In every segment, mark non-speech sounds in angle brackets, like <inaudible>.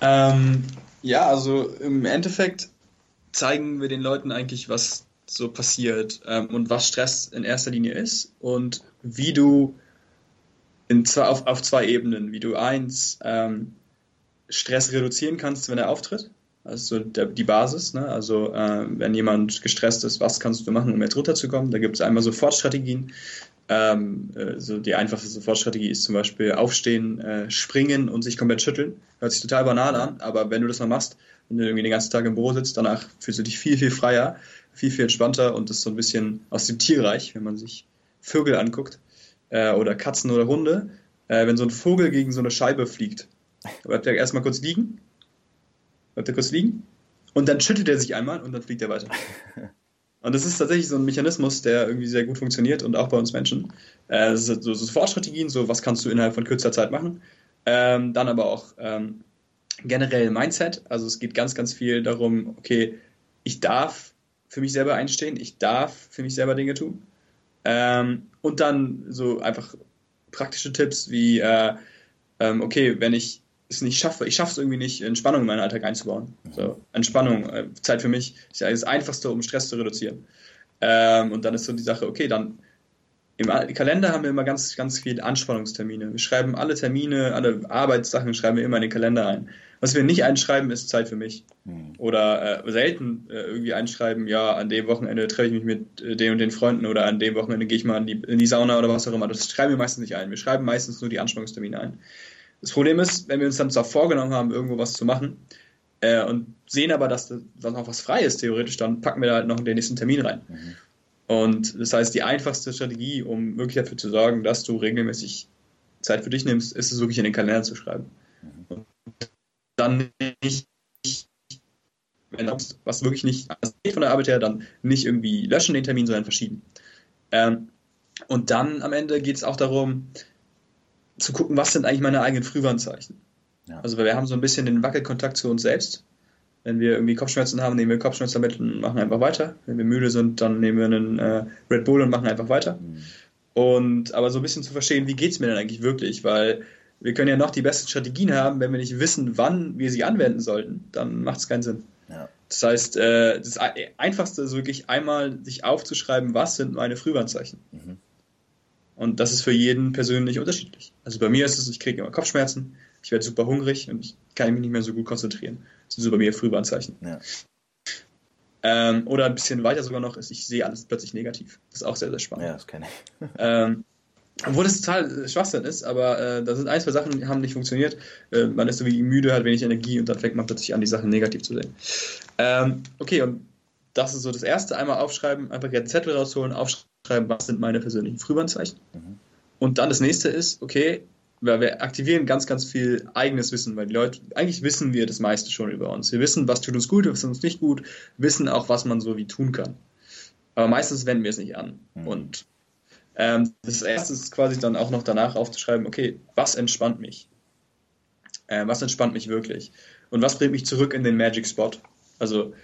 Ähm, ja, also im Endeffekt zeigen wir den Leuten eigentlich, was so passiert ähm, und was Stress in erster Linie ist und wie du in zwei, auf, auf zwei Ebenen, wie du eins ähm, Stress reduzieren kannst, wenn er auftritt. Also der, die Basis, ne? also äh, wenn jemand gestresst ist, was kannst du machen, um jetzt runterzukommen? Da gibt es einmal Sofortstrategien. Ähm, äh, so die einfachste Sofortstrategie ist zum Beispiel aufstehen, äh, springen und sich komplett schütteln. Hört sich total banal an, aber wenn du das mal machst, wenn du irgendwie den ganzen Tag im Büro sitzt, danach fühlst du dich viel, viel freier, viel, viel entspannter und das ist so ein bisschen aus dem Tierreich, wenn man sich Vögel anguckt äh, oder Katzen oder Hunde. Äh, wenn so ein Vogel gegen so eine Scheibe fliegt, bleibt er erstmal kurz liegen, bleibt er kurz liegen und dann schüttelt er sich einmal und dann fliegt er weiter. <laughs> Und das ist tatsächlich so ein Mechanismus, der irgendwie sehr gut funktioniert und auch bei uns Menschen. Äh, das sind so, so Sofortstrategien, so was kannst du innerhalb von kürzer Zeit machen. Ähm, dann aber auch ähm, generell Mindset. Also es geht ganz, ganz viel darum, okay, ich darf für mich selber einstehen, ich darf für mich selber Dinge tun. Ähm, und dann so einfach praktische Tipps wie, äh, ähm, okay, wenn ich es nicht schaffe, ich schaffe es irgendwie nicht, Entspannung in meinen Alltag einzubauen. So, Entspannung, äh, Zeit für mich ist ja das Einfachste, um Stress zu reduzieren. Ähm, und dann ist so die Sache, okay, dann im Kalender haben wir immer ganz, ganz viele Anspannungstermine. Wir schreiben alle Termine, alle Arbeitssachen schreiben wir immer in den Kalender ein. Was wir nicht einschreiben, ist Zeit für mich. Hm. Oder äh, selten äh, irgendwie einschreiben, ja, an dem Wochenende treffe ich mich mit äh, den und den Freunden oder an dem Wochenende gehe ich mal in die, in die Sauna oder was auch immer. Das schreiben wir meistens nicht ein. Wir schreiben meistens nur die Anspannungstermine ein. Das Problem ist, wenn wir uns dann zwar vorgenommen haben, irgendwo was zu machen äh, und sehen aber, dass da noch was frei ist, theoretisch, dann packen wir da halt noch den nächsten Termin rein. Mhm. Und das heißt, die einfachste Strategie, um wirklich dafür zu sorgen, dass du regelmäßig Zeit für dich nimmst, ist es wirklich in den Kalender zu schreiben. Mhm. Und dann nicht, wenn was wirklich nicht also von der Arbeit her, dann nicht irgendwie löschen den Termin, sondern verschieben. Ähm, und dann am Ende geht es auch darum, zu gucken, was sind eigentlich meine eigenen Frühwarnzeichen. Ja. Also wir haben so ein bisschen den Wackelkontakt zu uns selbst. Wenn wir irgendwie Kopfschmerzen haben, nehmen wir Kopfschmerztabletten und machen einfach weiter. Wenn wir müde sind, dann nehmen wir einen äh, Red Bull und machen einfach weiter. Mhm. Und aber so ein bisschen zu verstehen, wie geht es mir denn eigentlich wirklich? Weil wir können ja noch die besten Strategien haben, wenn wir nicht wissen, wann wir sie anwenden sollten, dann macht es keinen Sinn. Ja. Das heißt, äh, das Einfachste ist wirklich einmal sich aufzuschreiben, was sind meine Frühwarnzeichen. Mhm. Und das ist für jeden persönlich unterschiedlich. Also bei mir ist es, ich kriege immer Kopfschmerzen, ich werde super hungrig und ich kann mich nicht mehr so gut konzentrieren. Das sind so bei mir Frühwarnzeichen. Ja. Ähm, oder ein bisschen weiter sogar noch ist, ich sehe alles plötzlich negativ. Das ist auch sehr, sehr spannend. Ja, das kenne ich. <laughs> ähm, obwohl das total Schwachsinn ist, aber äh, da sind ein, zwei Sachen, die haben nicht funktioniert. Äh, man ist so wie müde, hat wenig Energie und dann fängt man plötzlich an, die Sachen negativ zu sehen. Ähm, okay, und das ist so das Erste. Einmal aufschreiben, einfach einen Zettel rausholen, aufschreiben, was sind meine persönlichen Frühwarnzeichen. Mhm. Und dann das nächste ist, okay, weil wir aktivieren ganz, ganz viel eigenes Wissen, weil die Leute, eigentlich wissen wir das meiste schon über uns. Wir wissen, was tut uns gut, was tut uns nicht gut, wissen auch, was man so wie tun kann. Aber meistens wenden wir es nicht an. Mhm. Und ähm, das erste ist quasi dann auch noch danach aufzuschreiben, okay, was entspannt mich? Äh, was entspannt mich wirklich? Und was bringt mich zurück in den Magic Spot? Also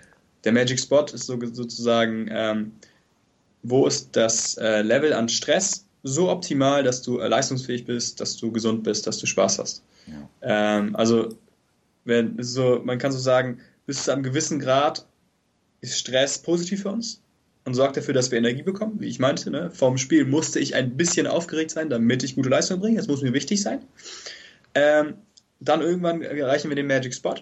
der Magic Spot ist so, sozusagen, ähm, wo ist das äh, Level an Stress so optimal, dass du äh, leistungsfähig bist, dass du gesund bist, dass du Spaß hast. Ja. Ähm, also wenn so, man kann so sagen, bis zu einem gewissen Grad ist Stress positiv für uns und sorgt dafür, dass wir Energie bekommen, wie ich meinte. Ne? Vorm Spiel musste ich ein bisschen aufgeregt sein, damit ich gute Leistung bringe. Das muss mir wichtig sein. Ähm, dann irgendwann erreichen wir den Magic Spot.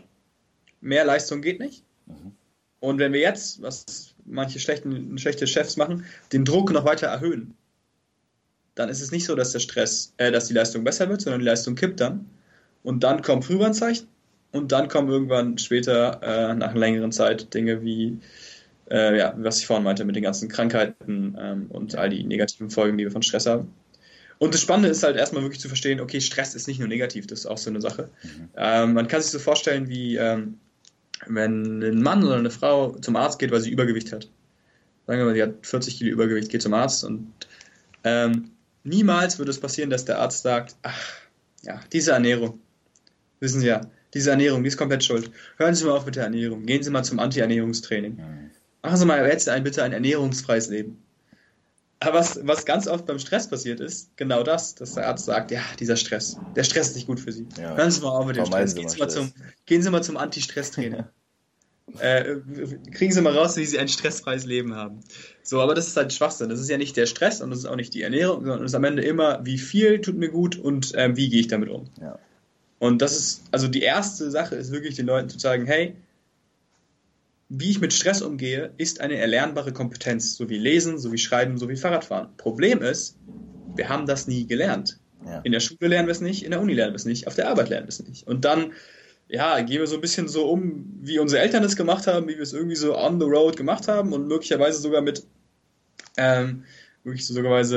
Mehr Leistung geht nicht. Mhm. Und wenn wir jetzt, was manche schlechten, schlechte Chefs machen, den Druck noch weiter erhöhen, dann ist es nicht so, dass der Stress, äh, dass die Leistung besser wird, sondern die Leistung kippt dann. Und dann kommt Frühwarnzeichen und dann kommen irgendwann später, äh, nach einer längeren Zeit, Dinge wie, äh, ja, was ich vorhin meinte, mit den ganzen Krankheiten ähm, und all die negativen Folgen, die wir von Stress haben. Und das Spannende ist halt erstmal wirklich zu verstehen, okay, Stress ist nicht nur negativ, das ist auch so eine Sache. Mhm. Ähm, man kann sich so vorstellen, wie ähm, wenn ein Mann oder eine Frau zum Arzt geht, weil sie Übergewicht hat. Sagen wir mal, sie hat 40 Kilo Übergewicht, geht zum Arzt und ähm, niemals würde es passieren, dass der Arzt sagt, ach, ja, diese Ernährung, wissen Sie ja, diese Ernährung, die ist komplett schuld. Hören Sie mal auf mit der Ernährung. Gehen Sie mal zum Anti-Ernährungstraining. Machen Sie mal jetzt ein, bitte ein ernährungsfreies Leben. Aber was, was ganz oft beim Stress passiert ist, genau das, dass der Arzt sagt, ja, dieser Stress, der Stress ist nicht gut für Sie. Ja. Hören Sie mal auf mit dem Stress. Gehen Sie mal zum, gehen Sie mal zum Anti-Stress-Trainer. <laughs> äh, kriegen Sie mal raus, wie Sie ein stressfreies Leben haben. So, aber das ist halt Schwachsinn. Das ist ja nicht der Stress und das ist auch nicht die Ernährung, sondern es ist am Ende immer, wie viel tut mir gut und ähm, wie gehe ich damit um. Ja. Und das ist, also die erste Sache ist wirklich den Leuten zu sagen, hey, wie ich mit Stress umgehe, ist eine erlernbare Kompetenz, so wie Lesen, so wie Schreiben, so wie Fahrradfahren. Problem ist, wir haben das nie gelernt. Ja. In der Schule lernen wir es nicht, in der Uni lernen wir es nicht, auf der Arbeit lernen wir es nicht. Und dann, ja, gehen wir so ein bisschen so um, wie unsere Eltern es gemacht haben, wie wir es irgendwie so on the road gemacht haben und möglicherweise sogar mit, ähm, wirklich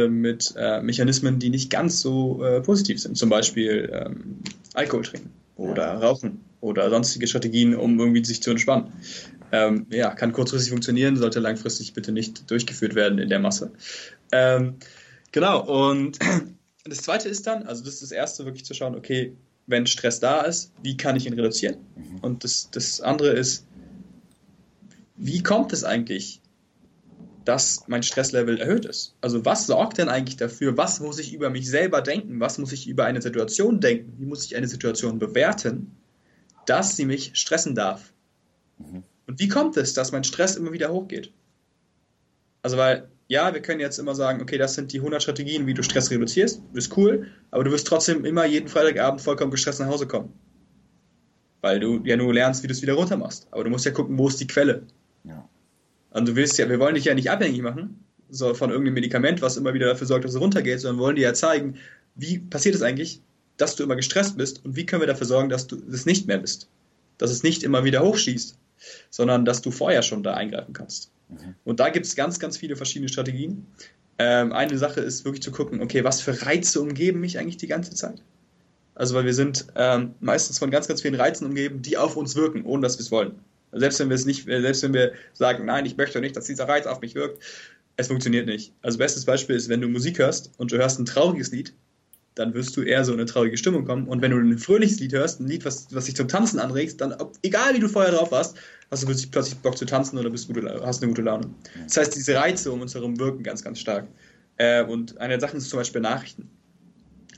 mit äh, Mechanismen, die nicht ganz so äh, positiv sind. Zum Beispiel ähm, Alkohol trinken oder Ja. Rauchen oder sonstige Strategien, um irgendwie sich zu entspannen. Ähm, ja, kann kurzfristig funktionieren, sollte langfristig bitte nicht durchgeführt werden in der Masse. Ähm, genau, und <clears throat> das zweite ist dann, also das ist das erste, wirklich zu schauen, okay, wenn Stress da ist, wie kann ich ihn reduzieren? Mhm. Und das, das andere ist, wie kommt es eigentlich, dass mein Stresslevel erhöht ist? Also was sorgt denn eigentlich dafür, was muss ich über mich selber denken, was muss ich über eine Situation denken, wie muss ich eine Situation bewerten, dass sie mich stressen darf? Mhm. Und wie kommt es, dass mein Stress immer wieder hochgeht? Also weil, ja, wir können jetzt immer sagen, okay, das sind die 100 Strategien, wie du Stress reduzierst, ist cool, aber du wirst trotzdem immer jeden Freitagabend vollkommen gestresst nach Hause kommen. Weil du ja nur lernst, wie du es wieder runter machst. Aber du musst ja gucken, wo ist die Quelle. Ja. Und du willst ja, wir wollen dich ja nicht abhängig machen, so von irgendeinem Medikament, was immer wieder dafür sorgt, dass es runtergeht, sondern wollen dir ja zeigen, wie passiert es eigentlich, dass du immer gestresst bist und wie können wir dafür sorgen, dass du es nicht mehr bist. Dass es nicht immer wieder hochschießt, sondern dass du vorher schon da eingreifen kannst. Mhm. Und da gibt es ganz, ganz viele verschiedene Strategien. Ähm, eine Sache ist wirklich zu gucken, okay, was für Reize umgeben mich eigentlich die ganze Zeit? Also, weil wir sind ähm, meistens von ganz, ganz vielen Reizen umgeben, die auf uns wirken, ohne dass wir es wollen. Selbst wenn wir es nicht, äh, selbst wenn wir sagen, nein, ich möchte nicht, dass dieser Reiz auf mich wirkt, es funktioniert nicht. Also bestes Beispiel ist, wenn du Musik hörst und du hörst ein trauriges Lied, dann wirst du eher so in eine traurige Stimmung kommen. Und wenn du ein fröhliches Lied hörst, ein Lied, was, was dich zum Tanzen anregt, dann, ob, egal wie du vorher drauf warst, hast du plötzlich, plötzlich Bock zu tanzen oder bist gute, hast eine gute Laune. Das heißt, diese Reize um uns herum wirken ganz, ganz stark. Äh, und eine der Sachen ist zum Beispiel Nachrichten.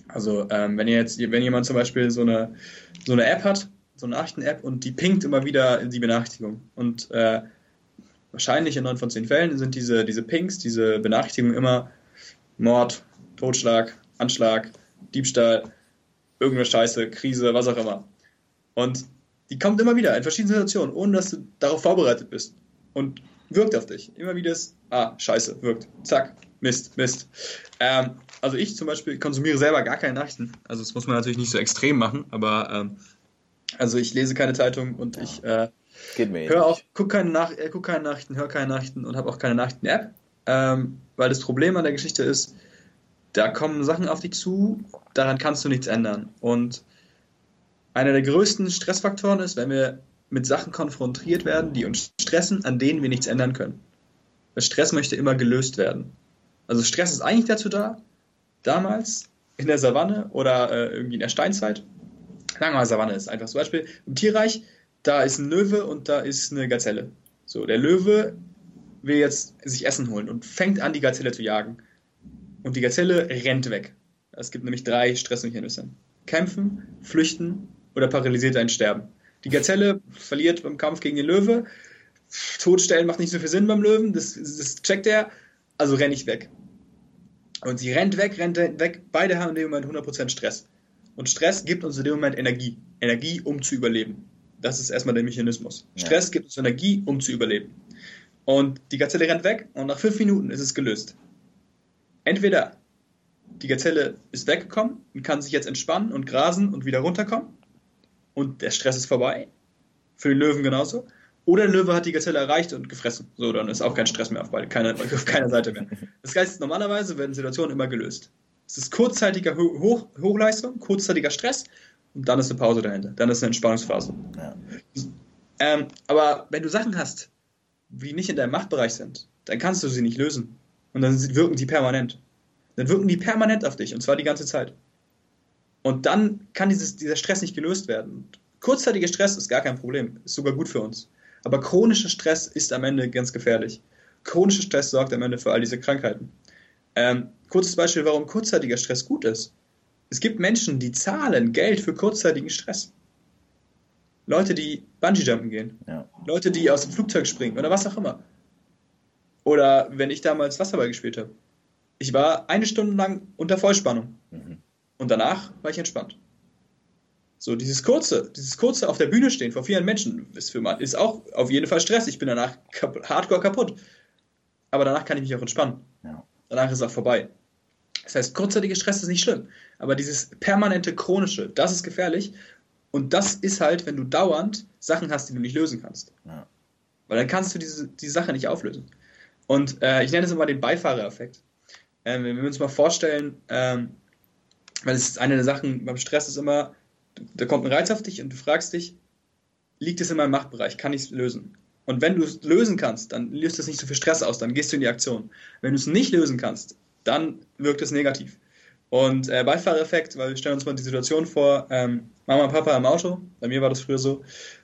Also ähm, wenn ihr jetzt, wenn jemand zum Beispiel so eine, so eine App hat, so eine Nachrichten-App und die pinkt immer wieder die Benachrichtigung. Und äh, wahrscheinlich in neun von zehn Fällen sind diese, diese Pings, diese Benachrichtigungen immer Mord, Totschlag, Anschlag, Diebstahl, irgendeine Scheiße, Krise, was auch immer. Und die kommt immer wieder in verschiedenen Situationen, ohne dass du darauf vorbereitet bist. Und wirkt auf dich. Immer wieder ist, ah, scheiße, wirkt. Zack, Mist, Mist. Ähm, also ich zum Beispiel konsumiere selber gar keine Nachrichten. Also das muss man natürlich nicht so extrem machen, aber ähm, also ich lese keine Zeitung und ich äh, Geht mir Hör ähnlich. auch, guck keine, Nach äh, guck keine Nachrichten, hör keine Nachrichten und habe auch keine Nachrichten-App. Ähm, weil das Problem an der Geschichte ist, da kommen Sachen auf dich zu, daran kannst du nichts ändern. Und einer der größten Stressfaktoren ist, wenn wir mit Sachen konfrontiert werden, die uns stressen, an denen wir nichts ändern können. Weil Stress möchte immer gelöst werden. Also Stress ist eigentlich dazu da, damals in der Savanne oder äh, irgendwie in der Steinzeit, sagen wir mal Savanne ist einfach zum Beispiel im Tierreich, da ist ein Löwe und da ist eine Gazelle. So, der Löwe will jetzt sich Essen holen und fängt an, die Gazelle zu jagen. Und die Gazelle rennt weg. Es gibt nämlich drei Stressmechanismen. Kämpfen, flüchten oder paralysiert ein Sterben. Die Gazelle verliert beim Kampf gegen den Löwe. Totstellen macht nicht so viel Sinn beim Löwen, das, das checkt er, also renne ich weg. Und sie rennt weg, rennt weg, beide haben in dem Moment 100% Stress. Und Stress gibt uns in dem Moment Energie. Energie, um zu überleben. Das ist erstmal der Mechanismus. Ja. Stress gibt uns Energie, um zu überleben. Und die Gazelle rennt weg und nach fünf Minuten ist es gelöst. Entweder die Gazelle ist weggekommen und kann sich jetzt entspannen und grasen und wieder runterkommen und der Stress ist vorbei. Für den Löwen genauso. Oder der Löwe hat die Gazelle erreicht und gefressen. So, dann ist auch kein Stress mehr auf, beide, keiner, auf keiner Seite mehr. Das heißt, normalerweise werden Situationen immer gelöst. Es ist kurzzeitiger Ho Hoch Hochleistung, kurzzeitiger Stress und dann ist eine Pause dahinter. Dann ist eine Entspannungsphase. Ja. Ähm, aber wenn du Sachen hast, die nicht in deinem Machtbereich sind, dann kannst du sie nicht lösen. Und dann wirken die permanent. Dann wirken die permanent auf dich und zwar die ganze Zeit. Und dann kann dieses, dieser Stress nicht gelöst werden. Kurzzeitiger Stress ist gar kein Problem, ist sogar gut für uns. Aber chronischer Stress ist am Ende ganz gefährlich. Chronischer Stress sorgt am Ende für all diese Krankheiten. Ähm, kurzes Beispiel, warum kurzzeitiger Stress gut ist. Es gibt Menschen, die zahlen Geld für kurzzeitigen Stress. Leute, die Bungee-Jumpen gehen. Ja. Leute, die aus dem Flugzeug springen oder was auch immer. Oder wenn ich damals Wasserball gespielt habe. Ich war eine Stunde lang unter Vollspannung. Mhm. Und danach war ich entspannt. So, dieses kurze, dieses kurze auf der Bühne stehen vor vielen Menschen ist, für, man- ist auch auf jeden Fall Stress. Ich bin danach kap hardcore kaputt. Aber danach kann ich mich auch entspannen. Ja. Danach ist es auch vorbei. Das heißt, kurzzeitiger Stress ist nicht schlimm. Aber dieses permanente chronische, das ist gefährlich. Und das ist halt, wenn du dauernd Sachen hast, die du nicht lösen kannst. Ja. Weil dann kannst du diese, die Sache nicht auflösen. Und äh, ich nenne es immer den Beifahrereffekt. Ähm, wenn wir uns mal vorstellen, ähm, weil es ist eine der Sachen beim Stress ist immer, da kommt ein Reiz auf dich und du fragst dich, liegt es in meinem Machtbereich, kann ich es lösen? Und wenn du es lösen kannst, dann löst es nicht so viel Stress aus, dann gehst du in die Aktion. Wenn du es nicht lösen kannst, dann wirkt es negativ. Und äh, Beifahrereffekt, weil wir stellen uns mal die Situation vor, ähm, Mama und Papa im Auto, bei mir war das früher so,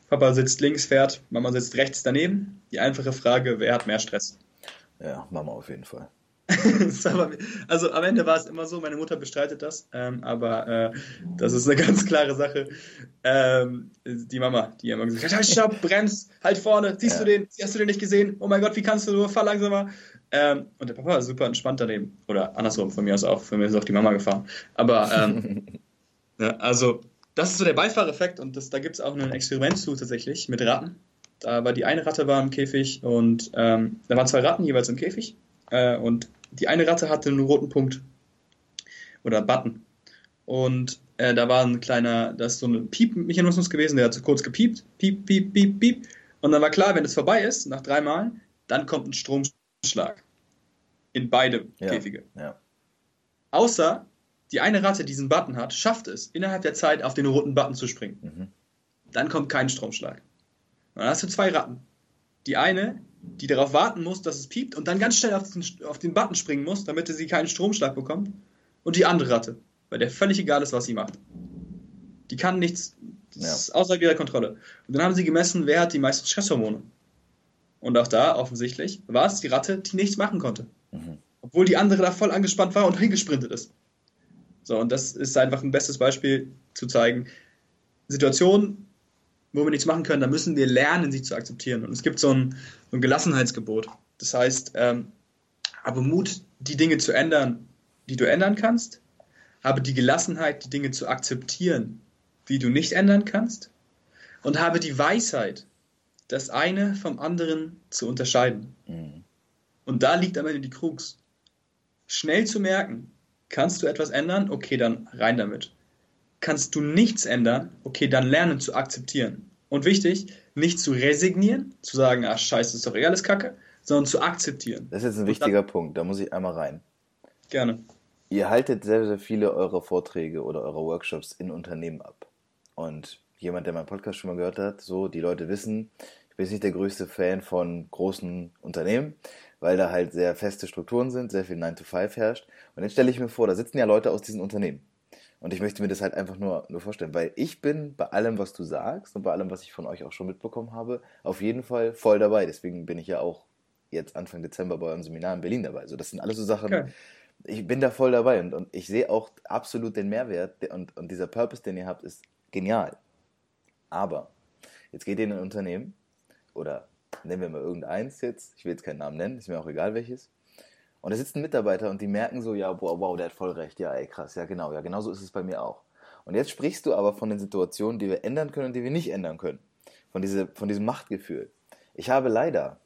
Papa sitzt links, fährt, Mama sitzt rechts daneben. Die einfache Frage, wer hat mehr Stress? Ja, Mama auf jeden Fall. <laughs> also am Ende war es immer so, meine Mutter bestreitet das, ähm, aber äh, das ist eine ganz klare Sache. Ähm, die Mama, die immer gesagt hat, halt, stopp, bremst, halt vorne, siehst Ja. du den, hast du den nicht gesehen? Oh mein Gott, wie kannst du nur, fahr langsamer. Ähm, und der Papa ist super entspannt daneben. Oder andersrum, von mir aus auch, von mir ist auch die Mama gefahren. Aber ähm, <laughs> ja, also das ist so der Beifahreffekt und das, da gibt es auch ein Experiment zu tatsächlich mit Ratten. Da war die eine Ratte war im Käfig und ähm, da waren zwei Ratten jeweils im Käfig äh, und die eine Ratte hatte einen roten Punkt oder Button und äh, da war ein kleiner, da ist so ein Piep-Mechanismus gewesen, der hat so kurz gepiept, piep, piep, piep, piep und dann war klar, wenn es vorbei ist, nach drei Mal, dann kommt ein Stromschlag in beide Ja. Käfige. Ja. Außer die eine Ratte, die diesen Button hat, schafft es, innerhalb der Zeit auf den roten Button zu springen. Mhm. Dann kommt kein Stromschlag. Und dann hast du zwei Ratten. Die eine, die darauf warten muss, dass es piept und dann ganz schnell auf den, auf den Button springen muss, damit sie keinen Stromschlag bekommt. Und die andere Ratte, weil der völlig egal ist, was sie macht. Die kann nichts, das Ja. ist außerhalb ihrer Kontrolle. Und dann haben sie gemessen, wer hat die meisten Stresshormone. Und auch da, offensichtlich, war es die Ratte, die nichts machen konnte. Mhm. Obwohl die andere da voll angespannt war und <laughs> hingesprintet ist. So, und das ist einfach ein bestes Beispiel zu zeigen, Situationen, wo wir nichts machen können, da müssen wir lernen, sie zu akzeptieren. Und es gibt so ein, so ein Gelassenheitsgebot. Das heißt, ähm, habe Mut, die Dinge zu ändern, die du ändern kannst. Habe die Gelassenheit, die Dinge zu akzeptieren, die du nicht ändern kannst. Und habe die Weisheit, das eine vom anderen zu unterscheiden. Mhm. Und da liegt am Ende die Krux. Schnell zu merken, kannst du etwas ändern? Okay, dann rein damit. Kannst du nichts ändern? Okay, dann lernen zu akzeptieren. Und wichtig, nicht zu resignieren, zu sagen, ach scheiße, ist doch eh alles Kacke, sondern zu akzeptieren. Das ist jetzt ein wichtiger Punkt, da muss ich einmal rein. Gerne. Ihr haltet sehr, sehr viele eurer Vorträge oder eurer Workshops in Unternehmen ab. Und jemand, der meinen Podcast schon mal gehört hat, so, die Leute wissen, ich bin nicht der größte Fan von großen Unternehmen, weil da halt sehr feste Strukturen sind, sehr viel 9 to 5 herrscht. Und jetzt stelle ich mir vor, da sitzen ja Leute aus diesen Unternehmen. Und ich möchte mir das halt einfach nur, nur vorstellen, weil ich bin bei allem, was du sagst und bei allem, was ich von euch auch schon mitbekommen habe, auf jeden Fall voll dabei. Deswegen bin ich ja auch jetzt Anfang Dezember bei eurem Seminar in Berlin dabei. Also das sind alles so Sachen, Okay. ich bin da voll dabei und, und ich sehe auch absolut den Mehrwert und, und dieser Purpose, den ihr habt, ist genial. Aber jetzt geht ihr in ein Unternehmen oder nennen wir mal irgendeins jetzt, ich will jetzt keinen Namen nennen, ist mir auch egal welches. Und da sitzt ein Mitarbeiter und die merken so, ja, wow, wow, der hat voll recht, ja, ey, krass, ja, genau, ja, genau so ist es bei mir auch. Und jetzt sprichst du aber von den Situationen, die wir ändern können und die wir nicht ändern können. Von, diese, von diesem Machtgefühl. Ich habe leider,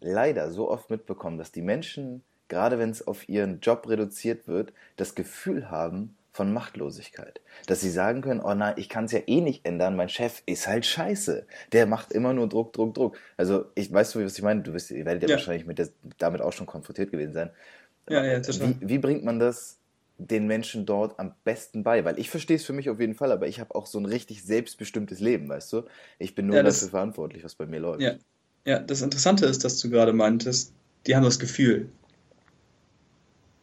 leider so oft mitbekommen, dass die Menschen, gerade wenn es auf ihren Job reduziert wird, das Gefühl haben von Machtlosigkeit. Dass sie sagen können, oh nein, ich kann es ja eh nicht ändern, mein Chef ist halt scheiße. Der macht immer nur Druck, Druck, Druck. Also ich weißt du, was ich meine? Du wisst, ihr werdet ja, Ja. wahrscheinlich mit der, damit auch schon konfrontiert gewesen sein. Ja, ja, total. Wie, wie bringt man das den Menschen dort am besten bei? Weil ich verstehe es für mich auf jeden Fall, aber ich habe auch so ein richtig selbstbestimmtes Leben, weißt du? Ich bin nur Ja, das- dafür verantwortlich, was bei mir läuft. Ja. Ja, das Interessante ist, dass du gerade meintest, die haben das Gefühl.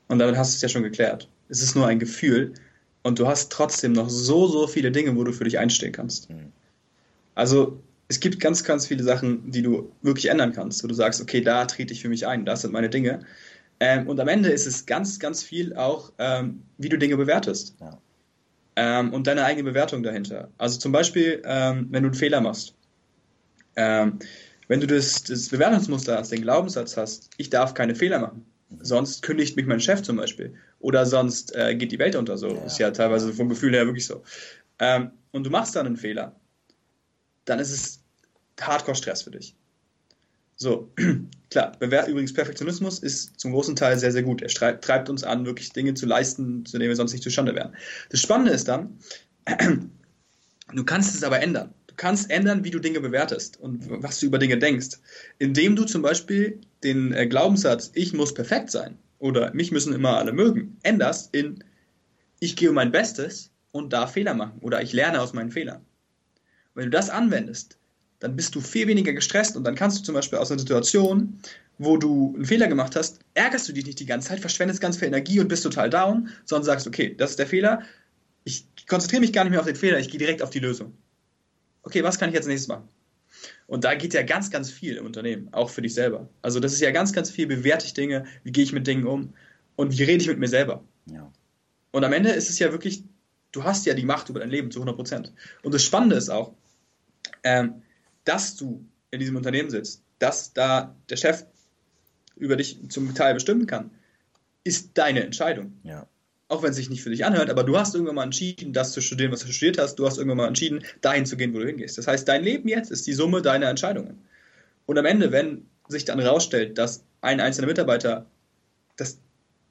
Und damit hast du es ja schon geklärt. Es ist nur ein Gefühl und du hast trotzdem noch so, so viele Dinge, wo du für dich einstehen kannst. Mhm. Also es gibt ganz, ganz viele Sachen, die du wirklich ändern kannst, wo du sagst, okay, da trete ich für mich ein, das sind meine Dinge. Ähm, und am Ende ist es ganz, ganz viel auch, ähm, wie du Dinge bewertest. Ja. ähm, und deine eigene Bewertung dahinter. Also zum Beispiel, ähm, wenn du einen Fehler machst. Ähm, wenn du das, das Bewertungsmuster hast, den Glaubenssatz hast, ich darf keine Fehler machen, sonst kündigt mich mein Chef zum Beispiel. Oder sonst äh, geht die Welt unter so. Ja. Ist ja teilweise vom Gefühl her wirklich so. Ähm, und du machst dann einen Fehler, dann ist es Hardcore-Stress für dich. So, <clears throat> klar, übrigens Perfektionismus ist zum großen Teil sehr, sehr gut. Er treibt uns an, wirklich Dinge zu leisten, zu denen wir sonst nicht zustande wären. Das Spannende ist dann, <clears throat> du kannst es aber ändern. Du kannst ändern, wie du Dinge bewertest und was du über Dinge denkst, indem du zum Beispiel den äh, Glaubenssatz, ich muss perfekt sein oder mich müssen immer alle mögen, änderst in, ich gebe mein Bestes und darf Fehler machen oder ich lerne aus meinen Fehlern. wenn du das anwendest, dann bist du viel weniger gestresst und dann kannst du zum Beispiel aus einer Situation, wo du einen Fehler gemacht hast, ärgerst du dich nicht die ganze Zeit, verschwendest ganz viel Energie und bist total down, sondern sagst, okay, das ist der Fehler, ich konzentriere mich gar nicht mehr auf den Fehler, ich gehe direkt auf die Lösung okay, was kann ich jetzt nächstes machen? Und da geht ja ganz, ganz viel im Unternehmen, auch für dich selber. Also das ist ja ganz, ganz viel, bewerte ich Dinge, wie gehe ich mit Dingen um und wie rede ich mit mir selber. Ja. Und am Ende ist es ja wirklich, du hast ja die Macht über dein Leben zu 100 Prozent. Und das Spannende ist auch, ähm, dass du in diesem Unternehmen sitzt, dass da der Chef über dich zum Teil bestimmen kann, ist deine Entscheidung. Ja auch wenn es sich nicht für dich anhört, aber du hast irgendwann mal entschieden, das zu studieren, was du studiert hast. Du hast irgendwann mal entschieden, dahin zu gehen, wo du hingehst. Das heißt, dein Leben jetzt ist die Summe deiner Entscheidungen. Und am Ende, wenn sich dann herausstellt, dass ein einzelner Mitarbeiter das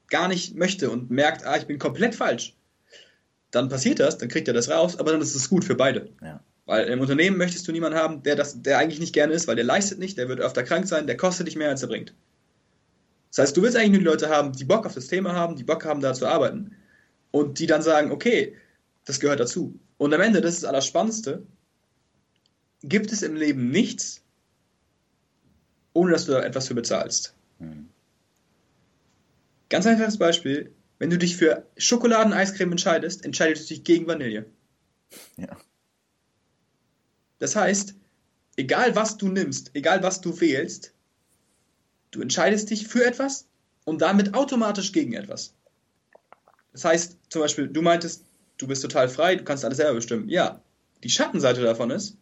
gar nicht möchte und merkt, ah, ich bin komplett falsch, dann passiert das, dann kriegt er das raus, aber dann ist es gut für beide. Ja. Weil im Unternehmen möchtest du niemanden haben, der das, der eigentlich nicht gerne ist, weil der leistet nicht, der wird öfter krank sein, der kostet dich mehr, als er bringt. Das heißt, du willst eigentlich nur die Leute haben, die Bock auf das Thema haben, die Bock haben, da zu arbeiten. Und die dann sagen, okay, das gehört dazu. Und am Ende, das ist das Allerspannendste, gibt es im Leben nichts, ohne dass du da etwas für bezahlst. Mhm. Ganz einfaches Beispiel, wenn du dich für Schokoladeneiscreme entscheidest, entscheidest du dich gegen Vanille. Ja. Das heißt, egal was du nimmst, egal was du wählst, Du entscheidest dich für etwas und damit automatisch gegen etwas. Das heißt, zum Beispiel, du meintest, du bist total frei, du kannst alles selber bestimmen. Ja, die Schattenseite davon ist,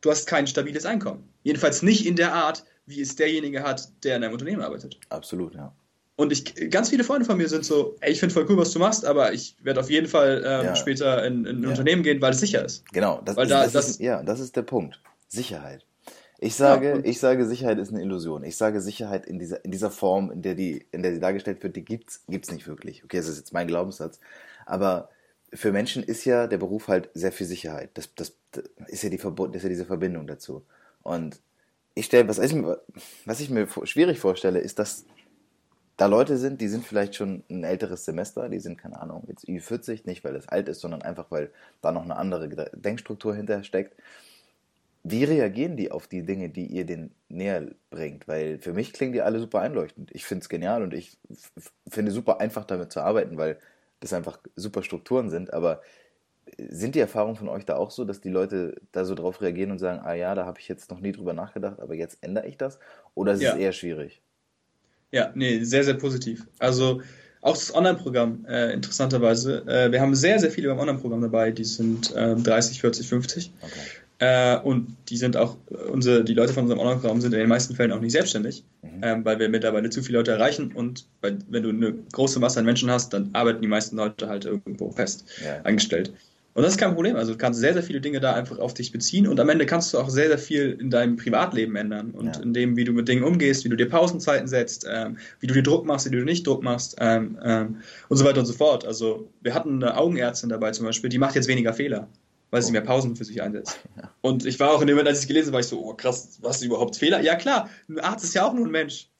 du hast kein stabiles Einkommen. Jedenfalls nicht in der Art, wie es derjenige hat, der in einem Unternehmen arbeitet. Absolut, ja. Und ich, ganz viele Freunde von mir sind so, ey, ich finde voll cool, was du machst, aber ich werde auf jeden Fall ähm, ja. später in, in ein ja. Unternehmen gehen, weil es sicher ist. Genau, das, weil ist, da, das, das ist, ja, das ist der Punkt. Sicherheit. Ich sage, ja, ich sage, Sicherheit ist eine Illusion. Ich sage, Sicherheit in dieser, in dieser Form, in der die, in der sie dargestellt wird, die gibt's, gibt's nicht wirklich. Okay, das ist jetzt mein Glaubenssatz. Aber für Menschen ist ja der Beruf halt sehr viel Sicherheit. Das, das, das ist ja die Verbund, ist ja diese Verbindung dazu. Und ich stelle, was ich, was ich mir schwierig vorstelle, ist, dass da Leute sind, die sind vielleicht schon ein älteres Semester, die sind, keine Ahnung, jetzt Ü40, nicht weil es alt ist, sondern einfach, weil da noch eine andere Denkstruktur hinter steckt wie reagieren die auf die Dinge, die ihr denen näher bringt? Weil für mich klingen die alle super einleuchtend. Ich finde es genial und ich finde super einfach damit zu arbeiten, weil das einfach super Strukturen sind. Aber sind die Erfahrungen von euch da auch so, dass die Leute da so drauf reagieren und sagen, ah ja, da habe ich jetzt noch nie drüber nachgedacht, aber jetzt ändere ich das? Oder ist ja. es eher schwierig? Ja, nee, sehr, sehr positiv. Also auch das Online-Programm, äh, interessanterweise. Äh, wir haben sehr, sehr viele beim Online-Programm dabei, die sind äh, 30, 40, 50. Okay. Äh, und die sind auch, unsere, die Leute von unserem Online-Programm sind in den meisten Fällen auch nicht selbstständig, mhm. ähm, weil wir mittlerweile zu viele Leute erreichen und weil, wenn du eine große Masse an Menschen hast, dann arbeiten die meisten Leute halt irgendwo fest ja. angestellt. Und das ist kein Problem. Also du kannst sehr, sehr viele Dinge da einfach auf dich beziehen und am Ende kannst du auch sehr, sehr viel in deinem Privatleben ändern und ja. in dem, wie du mit Dingen umgehst, wie du dir Pausenzeiten setzt, ähm, wie du dir Druck machst, wie du nicht Druck machst ähm, ähm, und so weiter und so fort. Also wir hatten eine Augenärztin dabei zum Beispiel, die macht jetzt weniger Fehler weil sie mehr Pausen für sich einsetzt. <laughs> Und ich war auch in dem Moment, als ich es gelesen habe, war ich so, oh krass, was ist überhaupt Fehler? Ja klar, ein Arzt ist ja auch nur ein Mensch.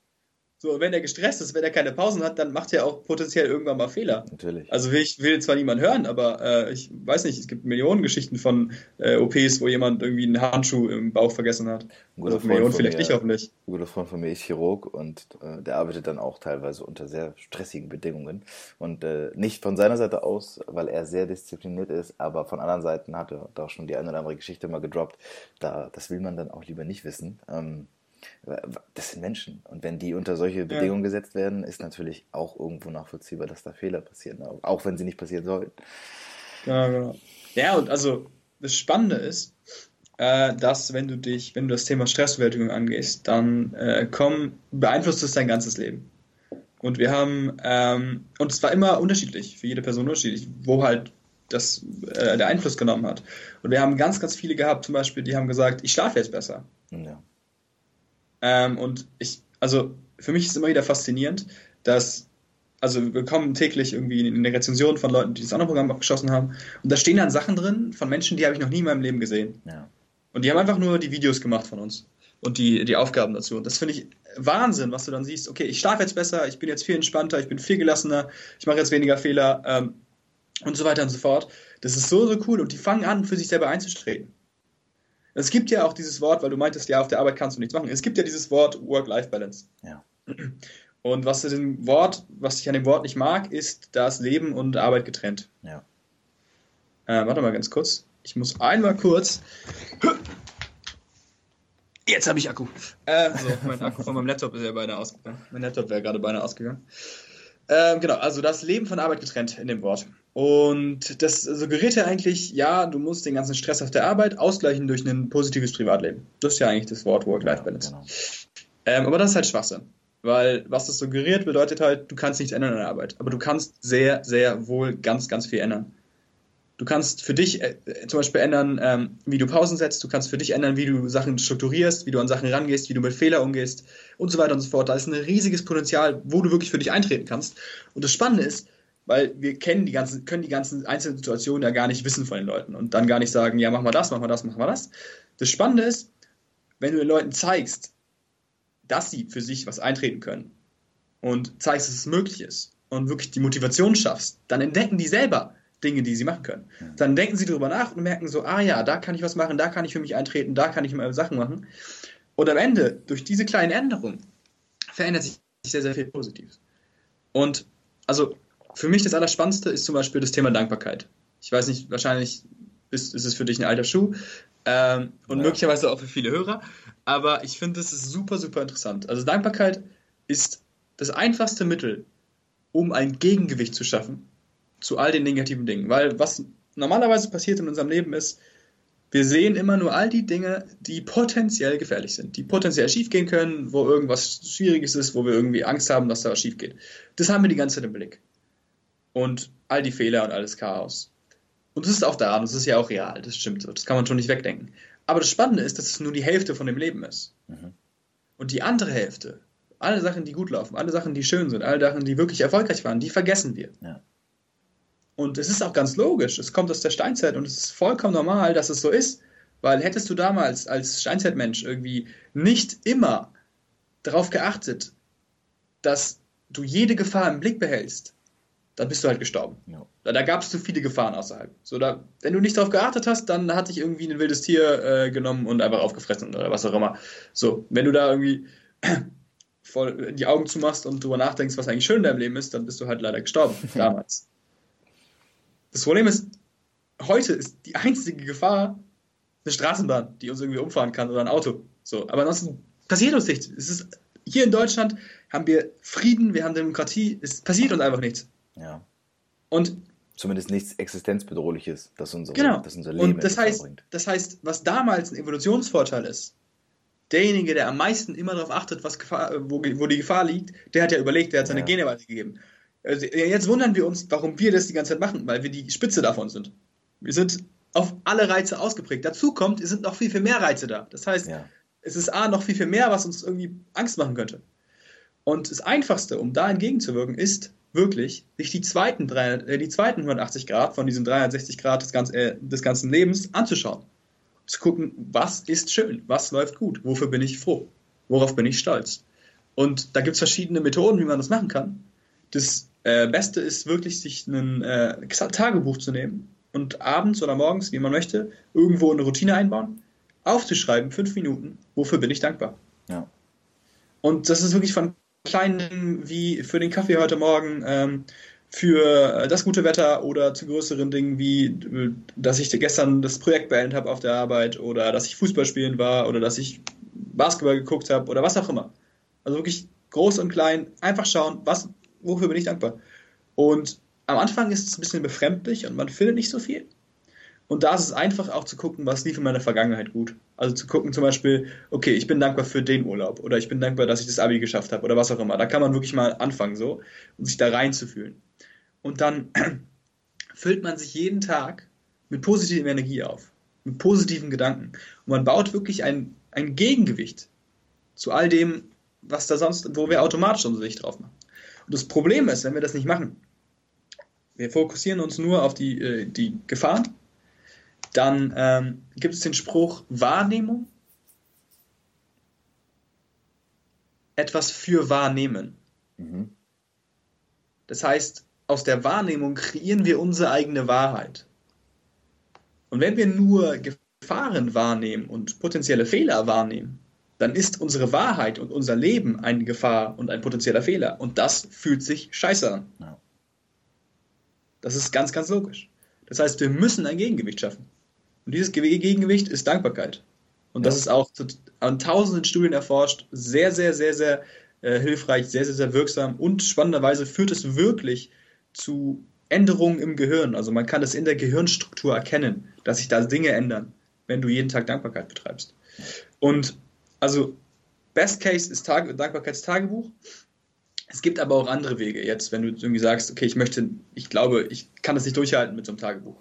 So, wenn er gestresst ist, wenn er keine Pausen hat, dann macht er auch potenziell irgendwann mal Fehler. Natürlich. Also ich will zwar niemand hören, aber äh, ich weiß nicht, es gibt Millionen Geschichten von äh, OPs, wo jemand irgendwie einen Handschuh im Bauch vergessen hat. Ein guter also Millionen vielleicht mir, nicht, hoffentlich. Ein guter Freund von mir ist Chirurg und äh, der arbeitet dann auch teilweise unter sehr stressigen Bedingungen. Und äh, nicht von seiner Seite aus, weil er sehr diszipliniert ist, aber von anderen Seiten hat er da auch schon die eine oder andere Geschichte mal gedroppt. Da, das will man dann auch lieber nicht wissen. Ähm, das sind Menschen. Und wenn die unter solche Bedingungen ja. gesetzt werden, ist natürlich auch irgendwo nachvollziehbar, dass da Fehler passieren, auch wenn sie nicht passieren sollten. Genau, genau. Ja, und also das Spannende ist, äh, dass wenn du dich, wenn du das Thema Stressbewältigung angehst, dann äh, komm, beeinflusst es dein ganzes Leben. Und wir haben, ähm, und es war immer unterschiedlich, für jede Person unterschiedlich, wo halt das, äh, der Einfluss genommen hat. Und wir haben ganz, ganz viele gehabt, zum Beispiel, die haben gesagt, ich schlafe jetzt besser. Ja. Ähm, und ich, also für mich ist es immer wieder faszinierend, dass, also wir bekommen täglich irgendwie eine Rezension von Leuten, die das andere Programm abgeschossen haben. Und da stehen dann Sachen drin von Menschen, die habe ich noch nie in meinem Leben gesehen. Ja. Und die haben einfach nur die Videos gemacht von uns und die, die Aufgaben dazu. Und das finde ich Wahnsinn, was du dann siehst. Okay, ich schlafe jetzt besser, ich bin jetzt viel entspannter, ich bin viel gelassener, ich mache jetzt weniger Fehler ähm, und so weiter und so fort. Das ist so, so cool. Und die fangen an, für sich selber einzustreten. Es gibt ja auch dieses Wort, weil du meintest, ja, auf der Arbeit kannst du nichts machen. Es gibt ja dieses Wort Work-Life-Balance. Ja. <clears throat> Und was, dem Wort, was ich an dem Wort nicht mag, ist das Leben und Arbeit getrennt. Ja. Äh, warte mal ganz kurz. Ich muss einmal kurz. <clears throat> Jetzt habe ich Akku. Äh, so, mein Akku von meinem Laptop ist ja beinahe ausgegangen. Mein Laptop wäre gerade beinahe ausgegangen. Ähm, genau, also das Leben von Arbeit getrennt in dem Wort. Und das suggeriert ja eigentlich, ja, du musst den ganzen Stress auf der Arbeit ausgleichen durch ein positives Privatleben. Das ist ja eigentlich das Wort Work-Life-Balance. Ja, genau. ähm, aber das ist halt Schwachsinn. Weil was das suggeriert, bedeutet halt, du kannst nichts ändern in der Arbeit. Aber du kannst sehr, sehr wohl ganz, ganz viel ändern. Du kannst für dich äh, zum Beispiel ändern, ähm, wie du Pausen setzt. Du kannst für dich ändern, wie du Sachen strukturierst, wie du an Sachen rangehst, wie du mit Fehler umgehst und so weiter und so fort. Da ist ein riesiges Potenzial, wo du wirklich für dich eintreten kannst. Und das Spannende ist, weil wir kennen die ganzen, können die ganzen einzelnen Situationen ja gar nicht wissen von den Leuten und dann gar nicht sagen, ja, mach mal das, mach mal das, mach mal das. Das Spannende ist, wenn du den Leuten zeigst, dass sie für sich was eintreten können und zeigst, dass es möglich ist und wirklich die Motivation schaffst, dann entdecken die selber, Dinge, die sie machen können. Dann denken sie darüber nach und merken so, ah ja, da kann ich was machen, da kann ich für mich eintreten, da kann ich mal Sachen machen. Und am Ende, durch diese kleinen Änderungen, verändert sich sehr, sehr viel Positives. Und also für mich das Allerspannendste ist zum Beispiel das Thema Dankbarkeit. Ich weiß nicht, wahrscheinlich ist, ist es für dich ein alter Schuh ähm, und ja. möglicherweise auch für viele Hörer, aber ich finde, ist super, super interessant. Also Dankbarkeit ist das einfachste Mittel, um ein Gegengewicht zu schaffen zu all den negativen Dingen. Weil was normalerweise passiert in unserem Leben ist, wir sehen immer nur all die Dinge, die potenziell gefährlich sind, die potenziell schiefgehen können, wo irgendwas Schwieriges ist, wo wir irgendwie Angst haben, dass da was schief geht. Das haben wir die ganze Zeit im Blick. Und all die Fehler und alles Chaos. Und das ist auch da, und das ist ja auch real, das stimmt so, das kann man schon nicht wegdenken. Aber das Spannende ist, dass es nur die Hälfte von dem Leben ist. Mhm. Und die andere Hälfte, alle Sachen, die gut laufen, alle Sachen, die schön sind, alle Sachen, die wirklich erfolgreich waren, die vergessen wir. Ja. Und es ist auch ganz logisch, es kommt aus der Steinzeit und es ist vollkommen normal, dass es so ist, weil hättest du damals als Steinzeitmensch irgendwie nicht immer darauf geachtet, dass du jede Gefahr im Blick behältst, dann bist du halt gestorben. Ja. Da, da gab es zu viele Gefahren außerhalb. So, da, wenn du nicht darauf geachtet hast, dann hat dich irgendwie ein wildes Tier äh, genommen und einfach aufgefressen oder was auch immer. So, wenn du da irgendwie <clears throat> voll die Augen zumachst und drüber nachdenkst, was eigentlich schön in deinem Leben ist, dann bist du halt leider gestorben <laughs> damals. Das Problem ist, heute ist die einzige Gefahr eine Straßenbahn, die uns irgendwie umfahren kann oder ein Auto. So, aber ansonsten passiert uns nichts. Es ist, hier in Deutschland haben wir Frieden, wir haben Demokratie, es passiert uns einfach nichts. Ja. Und zumindest nichts existenzbedrohliches, das unser, genau. das unser Leben Und das heißt, bringt. das heißt, was damals ein Evolutionsvorteil ist, derjenige, der am meisten immer darauf achtet, was Gefahr, wo, wo die Gefahr liegt, der hat ja überlegt, der hat seine ja. Gene weitergegeben. Also jetzt wundern wir uns, warum wir das die ganze Zeit machen, weil wir die Spitze davon sind. Wir sind auf alle Reize ausgeprägt. Dazu kommt, es sind noch viel, viel mehr Reize da. Das heißt, ja. es ist A, noch viel, viel mehr, was uns irgendwie Angst machen könnte. Und das Einfachste, um da entgegenzuwirken, ist wirklich, sich die zweiten, drei, äh, die zweiten 180 Grad von diesen 360 Grad des, ganz, äh, des ganzen Lebens anzuschauen. Zu gucken, was ist schön, was läuft gut, wofür bin ich froh, worauf bin ich stolz. Und da gibt es verschiedene Methoden, wie man das machen kann. Das äh, Beste ist wirklich, sich ein äh, Tagebuch zu nehmen und abends oder morgens, wie man möchte, irgendwo eine Routine einbauen, aufzuschreiben, fünf Minuten, wofür bin ich dankbar. Ja. Und das ist wirklich von kleinen Dingen wie für den Kaffee heute Morgen, ähm, für das gute Wetter oder zu größeren Dingen wie, dass ich gestern das Projekt beendet habe auf der Arbeit oder dass ich Fußball spielen war oder dass ich Basketball geguckt habe oder was auch immer. Also wirklich groß und klein, einfach schauen, was wofür bin ich dankbar? Und am Anfang ist es ein bisschen befremdlich und man findet nicht so viel. Und da ist es einfach auch zu gucken, was lief in meiner Vergangenheit gut. Also zu gucken zum Beispiel, okay, ich bin dankbar für den Urlaub oder ich bin dankbar, dass ich das Abi geschafft habe oder was auch immer. Da kann man wirklich mal anfangen so und sich da reinzufühlen. Und dann <clears throat> füllt man sich jeden Tag mit positiver Energie auf, mit positiven Gedanken. Und man baut wirklich ein, ein Gegengewicht zu all dem, was da sonst, wo wir automatisch unsere Sicht drauf machen. Und das Problem ist, wenn wir das nicht machen, wir fokussieren uns nur auf die, äh, die Gefahren, dann ähm, gibt es den Spruch Wahrnehmung, etwas für wahrnehmen. Mhm. Das heißt, aus der Wahrnehmung kreieren wir unsere eigene Wahrheit. Und wenn wir nur Gefahren wahrnehmen und potenzielle Fehler wahrnehmen, dann ist unsere Wahrheit und unser Leben eine Gefahr und ein potenzieller Fehler. Und das fühlt sich scheiße an. Ja. Das ist ganz, ganz logisch. Das heißt, wir müssen ein Gegengewicht schaffen. Und dieses Gegengewicht ist Dankbarkeit. Und ja. das ist auch an tausenden Studien erforscht, sehr, sehr, sehr, sehr äh, hilfreich, sehr, sehr, sehr wirksam und spannenderweise führt es wirklich zu Änderungen im Gehirn. Also man kann es in der Gehirnstruktur erkennen, dass sich da Dinge ändern, wenn du jeden Tag Dankbarkeit betreibst. Und also Best Case ist Tag Dankbarkeitstagebuch. Es gibt aber auch andere Wege. Jetzt, wenn du irgendwie sagst, okay, ich möchte, ich glaube, ich kann das nicht durchhalten mit so einem Tagebuch.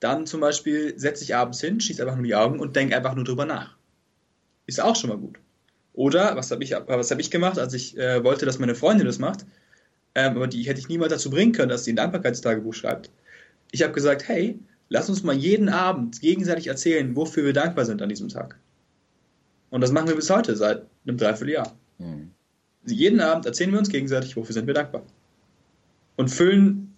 Dann zum Beispiel setze ich abends hin, schieße einfach nur die Augen und denke einfach nur drüber nach. Ist auch schon mal gut. Oder, was habe ich, hab ich gemacht, als ich äh, wollte, dass meine Freundin das macht, ähm, aber die hätte ich niemals dazu bringen können, dass sie ein Dankbarkeitstagebuch schreibt. Ich habe gesagt, hey, lass uns mal jeden Abend gegenseitig erzählen, wofür wir dankbar sind an diesem Tag. Und das machen wir bis heute, seit einem Dreivierteljahr. Mhm. Jeden Abend erzählen wir uns gegenseitig, wofür sind wir dankbar. Und füllen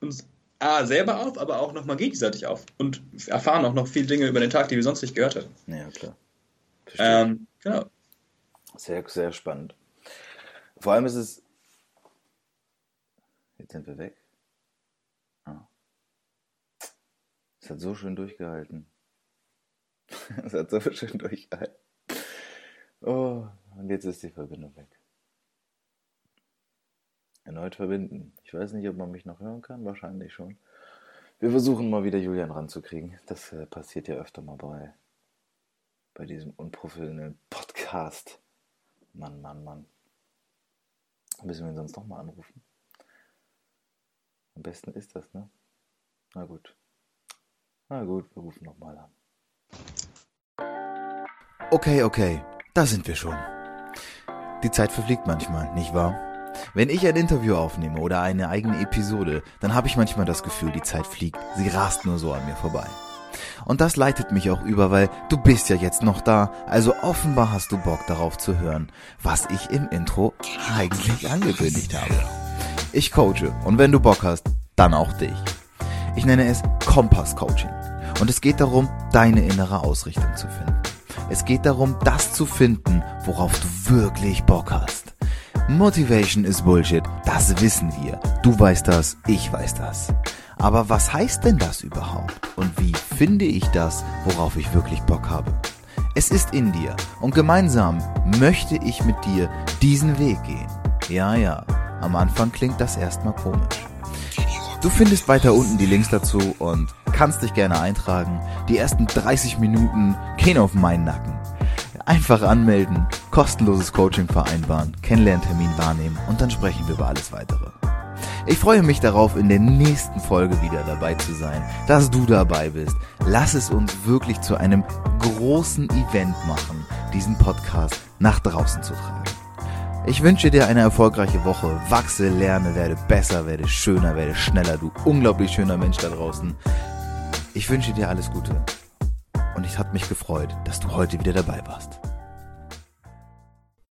uns A, selber auf, aber auch nochmal gegenseitig auf. Und erfahren auch noch viele Dinge über den Tag, die wir sonst nicht gehört hätten. Ja, klar. Ähm, genau. Sehr, sehr spannend. Vor allem ist es. Jetzt sind wir weg. Ah. Es hat so schön durchgehalten. <laughs> es hat so schön durchgehalten. Oh, und jetzt ist die Verbindung weg. Erneut verbinden. Ich weiß nicht, ob man mich noch hören kann. Wahrscheinlich schon. Wir versuchen mal wieder Julian ranzukriegen. Das äh, passiert ja öfter mal bei, bei diesem unprofessionellen Podcast. Mann, Mann, Mann. Müssen wir ihn sonst nochmal anrufen? Am besten ist das, ne? Na gut. Na gut, wir rufen nochmal an. Okay, okay. Da sind wir schon. Die Zeit verfliegt manchmal, nicht wahr? Wenn ich ein Interview aufnehme oder eine eigene Episode, dann habe ich manchmal das Gefühl, die Zeit fliegt. Sie rast nur so an mir vorbei. Und das leitet mich auch über, weil du bist ja jetzt noch da, also offenbar hast du Bock darauf zu hören, was ich im Intro eigentlich angekündigt habe. Ich coache und wenn du Bock hast, dann auch dich. Ich nenne es Kompass Coaching und es geht darum, deine innere Ausrichtung zu finden. Es geht darum, das zu finden, worauf du wirklich Bock hast. Motivation ist Bullshit, das wissen wir. Du weißt das, ich weiß das. Aber was heißt denn das überhaupt? Und wie finde ich das, worauf ich wirklich Bock habe? Es ist in dir und gemeinsam möchte ich mit dir diesen Weg gehen. Ja, ja, am Anfang klingt das erstmal komisch. Du findest weiter unten die Links dazu und kannst dich gerne eintragen. Die ersten 30 Minuten gehen auf meinen Nacken. Einfach anmelden, kostenloses Coaching vereinbaren, Kennenlerntermin wahrnehmen und dann sprechen wir über alles weitere. Ich freue mich darauf, in der nächsten Folge wieder dabei zu sein, dass du dabei bist. Lass es uns wirklich zu einem großen Event machen, diesen Podcast nach draußen zu tragen. Ich wünsche dir eine erfolgreiche Woche. Wachse, lerne, werde besser, werde schöner, werde schneller. Du unglaublich schöner Mensch da draußen. Ich wünsche dir alles Gute. Und ich hat mich gefreut, dass du heute wieder dabei warst.